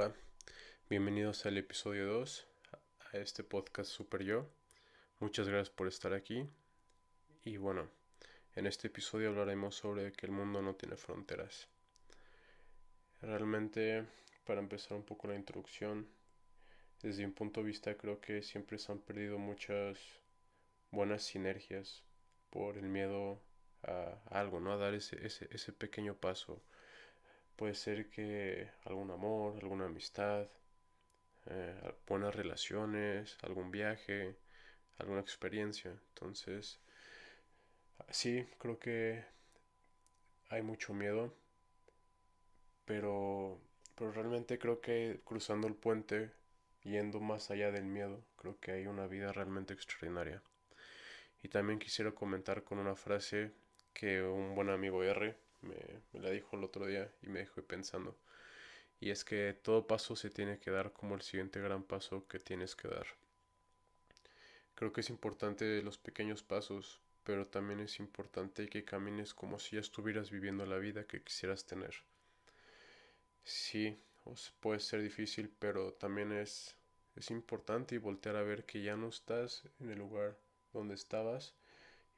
Hola, bienvenidos al episodio 2 a este podcast Super Yo. Muchas gracias por estar aquí. Y bueno, en este episodio hablaremos sobre que el mundo no tiene fronteras. Realmente, para empezar un poco la introducción, desde mi punto de vista creo que siempre se han perdido muchas buenas sinergias por el miedo a algo, ¿no? A dar ese, ese, ese pequeño paso Puede ser que algún amor, alguna amistad, eh, buenas relaciones, algún viaje, alguna experiencia. Entonces, sí, creo que hay mucho miedo, pero, pero realmente creo que cruzando el puente, yendo más allá del miedo, creo que hay una vida realmente extraordinaria. Y también quisiera comentar con una frase que un buen amigo R me, la dijo el otro día y me dejó pensando. Y es que todo paso se tiene que dar como el siguiente gran paso que tienes que dar. Creo que es importante los pequeños pasos, pero también es importante que camines como si ya estuvieras viviendo la vida que quisieras tener. Sí, puede ser difícil, pero también es, es importante y voltear a ver que ya no estás en el lugar donde estabas.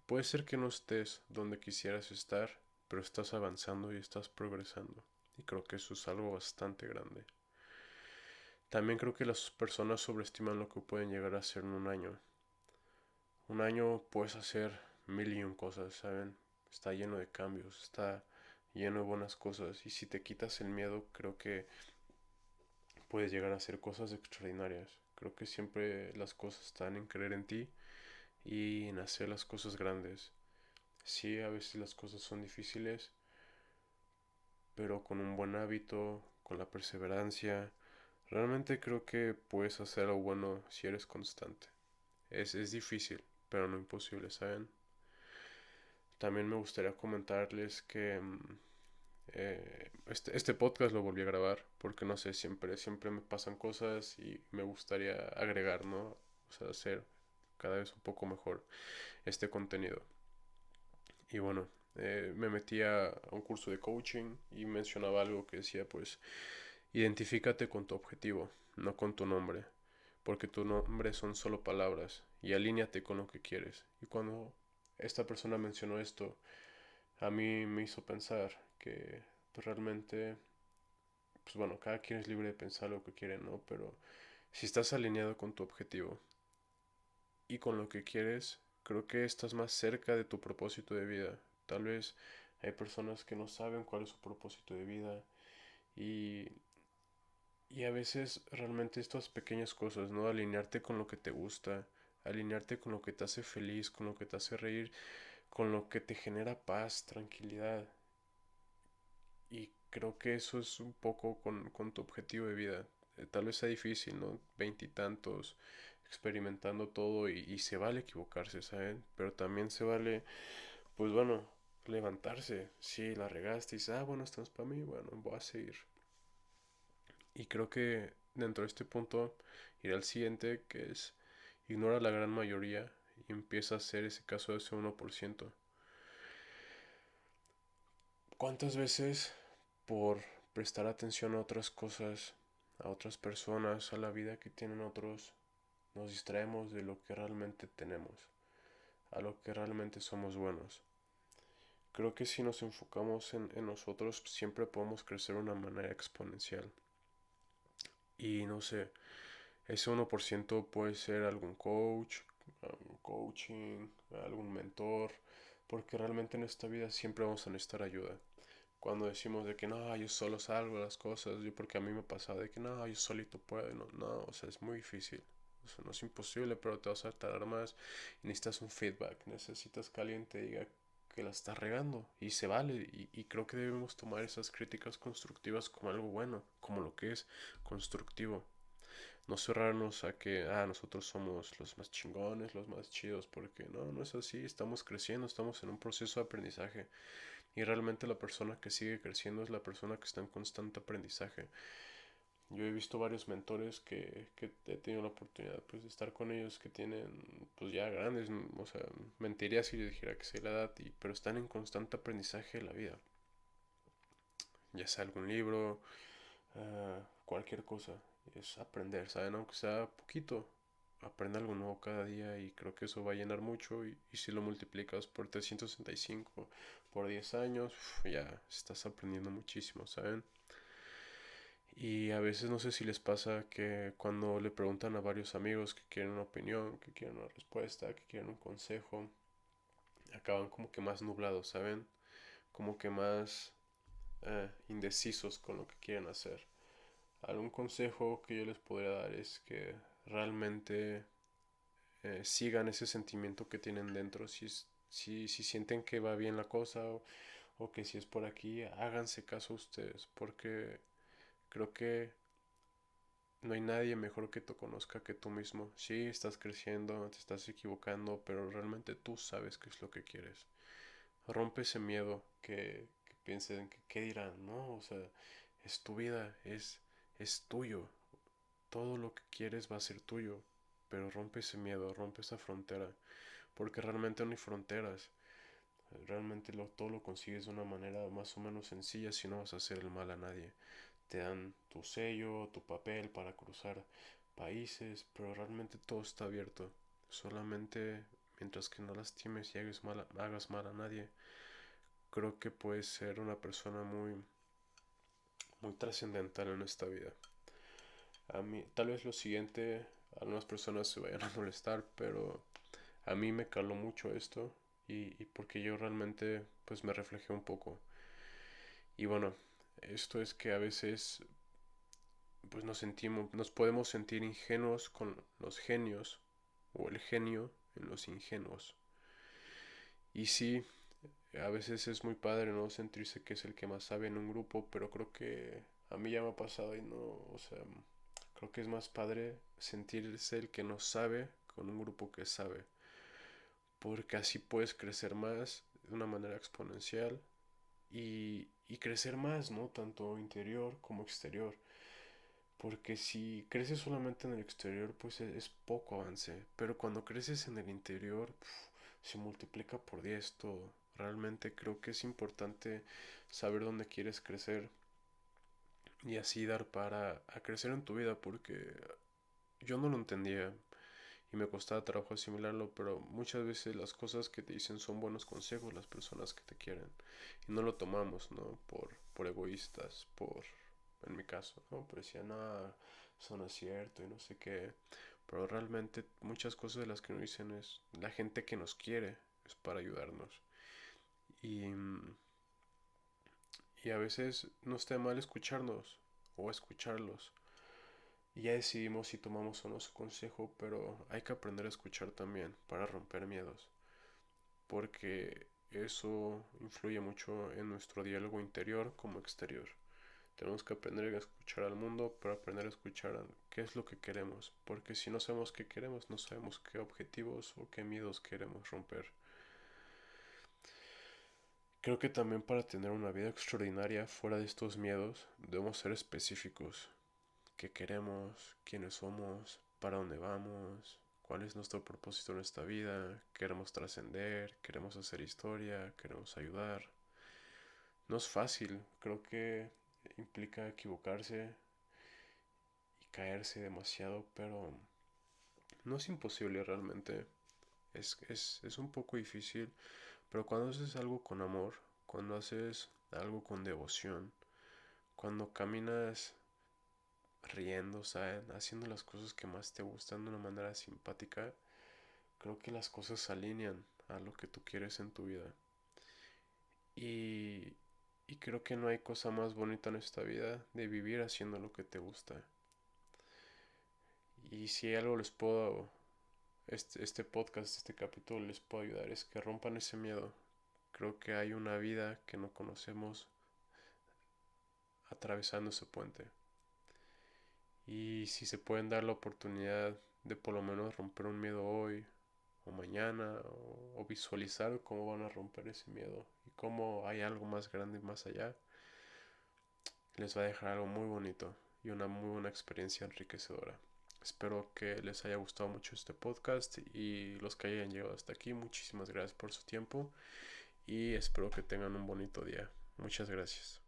Puede ser que no estés donde quisieras estar, pero estás avanzando y estás progresando. Y creo que eso es algo bastante grande. También creo que las personas sobreestiman lo que pueden llegar a hacer en un año. Un año puedes hacer mil y un cosas, ¿saben? Está lleno de cambios, está lleno de buenas cosas. Y si te quitas el miedo, creo que puedes llegar a hacer cosas extraordinarias. Creo que siempre las cosas están en creer en ti y en hacer las cosas grandes. Sí, a veces las cosas son difíciles, pero con un buen hábito, con la perseverancia, realmente creo que puedes hacer algo bueno si eres constante. Es, es difícil, pero no imposible, ¿saben? También me gustaría comentarles que mm, eh, este, este, podcast lo volví a grabar porque no sé, siempre, siempre me pasan cosas y me gustaría agregar, ¿no? O sea, hacer cada vez un poco mejor este contenido. Y bueno, eh, me metí a un curso de coaching y mencionaba algo que decía, pues, identifícate con tu objetivo, no con tu nombre, porque tu nombre son solo palabras y alíñate con lo que quieres. Y cuando esta persona mencionó esto, a mí me hizo pensar que pues, realmente, pues bueno, cada quien es libre de pensar lo que quiere, ¿no? Pero si estás alineado con tu objetivo y con lo que quieres, creo que estás más cerca de tu propósito de vida. Tal vez hay personas que no saben cuál es su propósito de vida y, y a veces realmente estas pequeñas cosas, ¿no? Alinearte con lo que te gusta, alinearte con lo que te hace feliz, con lo que te hace reír, con lo que te genera paz, tranquilidad. Y creo que eso es un poco con, con tu objetivo de vida. Eh, tal vez sea difícil, ¿no? Veintitantos, experimentando todo y, se vale equivocarse, ¿saben? Pero también se vale, pues bueno, levantarse. Si la regaste y dices, ah, bueno, esto es para mí, bueno, voy a seguir. Y creo que dentro de este punto iré al siguiente, que es ignora la gran mayoría y empieza a hacer ese caso de ese 1%. ¿Cuántas veces por prestar atención a otras cosas, a otras personas, a la vida que tienen otros, nos distraemos de lo que realmente tenemos, a lo que realmente somos buenos. Creo que si nos enfocamos en, nosotros siempre podemos crecer de una manera exponencial. Y no sé, ese 1% puede ser algún coach, algún coaching, algún mentor, porque realmente en esta vida siempre vamos a necesitar ayuda. Cuando decimos de que no, yo solo salgo las cosas, yo porque a mí me ha pasado de que no, yo solito puedo, no, no, o sea, es muy difícil no es imposible, pero te vas a tardar más. Necesitas un feedback. Necesitas que alguien te diga que la estás regando. Y se vale. Y, y, creo que debemos tomar esas críticas constructivas como algo bueno. Como lo que es constructivo. No cerrarnos a que, ah, nosotros somos los más chingones, los más chidos. Porque no, no es así. Estamos creciendo, estamos en un proceso de aprendizaje. Y realmente la persona que sigue creciendo es la persona que está en constante aprendizaje. Yo he visto varios mentores que, que he tenido la oportunidad pues, de estar con ellos que tienen pues ya grandes, o sea, mentiría si les dijera que sé la edad, y, pero están en constante aprendizaje de la vida. Ya sea algún libro, ah, cualquier cosa, es aprender, ¿saben? Aunque sea poquito, aprende algo nuevo cada día y creo que eso va a llenar mucho y, si lo multiplicas por 365 por 10 años, ya estás aprendiendo muchísimo, ¿saben? Y a veces no sé si les pasa que cuando le preguntan a varios amigos que quieren una opinión, que quieren una respuesta, que quieren un consejo, acaban como que más nublados, ¿saben? Como que más eh, indecisos con lo que quieren hacer. Algún consejo que yo les podría dar es que realmente eh, sigan ese sentimiento que tienen dentro. Si, si, si sienten que va bien la cosa o, o que si es por aquí, háganse caso ustedes, porque creo que no hay nadie mejor que te conozca que tú mismo. Sí, estás creciendo, te estás equivocando, pero realmente tú sabes qué es lo que quieres. Rompe ese miedo que, que piensen que qué dirán, ¿no? O sea, es tu vida, es, es tuyo. Todo lo que quieres va a ser tuyo, pero rompe ese miedo, rompe esa frontera, porque realmente no hay fronteras. Realmente lo, todo lo consigues de una manera más o menos sencilla si no vas a hacer el mal a nadie. Te dan tu sello, tu papel para cruzar países, pero realmente todo está abierto. Solamente mientras que no lastimes y hagas mal, hagas mal a nadie, creo que puedes ser una persona muy, muy trascendental en esta vida. A mí, tal vez lo siguiente, algunas personas se vayan a molestar, pero a mí me caló mucho esto y, y porque yo realmente pues me reflejé un poco. Y bueno, esto es que a veces pues nos sentimos, nos podemos sentir ingenuos con los genios o el genio en los ingenuos. Y sí, a veces es muy padre no sentirse que es el que más sabe en un grupo, pero creo que a mí ya me ha pasado y no, o sea, Creo que es más padre sentirse el que no sabe con un grupo que sabe. Porque así puedes crecer más de una manera exponencial y, y crecer más, ¿no? Tanto interior como exterior. Porque si creces solamente en el exterior, pues es, es poco avance. Pero cuando creces en el interior, se multiplica por 10 todo. Realmente creo que es importante saber dónde quieres crecer y así dar para crecer en tu vida porque yo no lo entendía y me costaba trabajo asimilarlo, pero muchas veces las cosas que te dicen son buenos consejos las personas que te quieren y no lo tomamos, ¿no? Por, por egoístas, por, en mi caso, ¿no? Pero decía, no, eso no es cierto y no sé qué, pero realmente muchas cosas de las que nos dicen es la gente que nos quiere es para ayudarnos y y a veces no está mal escucharnos o escucharlos. Y ya decidimos si tomamos o no su consejo, pero hay que aprender a escuchar también para romper miedos. Porque eso influye mucho en nuestro diálogo interior como exterior. Tenemos que aprender a escuchar al mundo para aprender a escuchar qué es lo que queremos. Porque si no sabemos qué queremos, no sabemos qué objetivos o qué miedos queremos romper. Creo que también para tener una vida extraordinaria fuera de estos miedos debemos ser específicos. ¿Qué queremos? ¿Quiénes somos? ¿Para dónde vamos? ¿Cuál es nuestro propósito en esta vida? ¿Queremos trascender? ¿Queremos hacer historia? ¿Queremos ayudar? No es fácil, creo que implica equivocarse y caerse demasiado, pero no es imposible realmente. Es, es, es un poco difícil pero cuando haces algo con amor, cuando haces algo con devoción, cuando caminas riendo, ¿saben? haciendo las cosas que más te gustan de una manera simpática, creo que las cosas se alinean a lo que tú quieres en tu vida. Y, y creo que no hay cosa más bonita en esta vida de vivir haciendo lo que te gusta. Y si algo les puedo este, este podcast, este capítulo les puede ayudar es que rompan ese miedo. Creo que hay una vida que no conocemos atravesando ese puente. Y si se pueden dar la oportunidad de por lo menos romper un miedo hoy o mañana o, visualizar cómo van a romper ese miedo y cómo hay algo más grande más allá, les va a dejar algo muy bonito y una muy buena experiencia enriquecedora. Espero que les haya gustado mucho este podcast y los que hayan llegado hasta aquí, muchísimas gracias por su tiempo y espero que tengan un bonito día. Muchas gracias.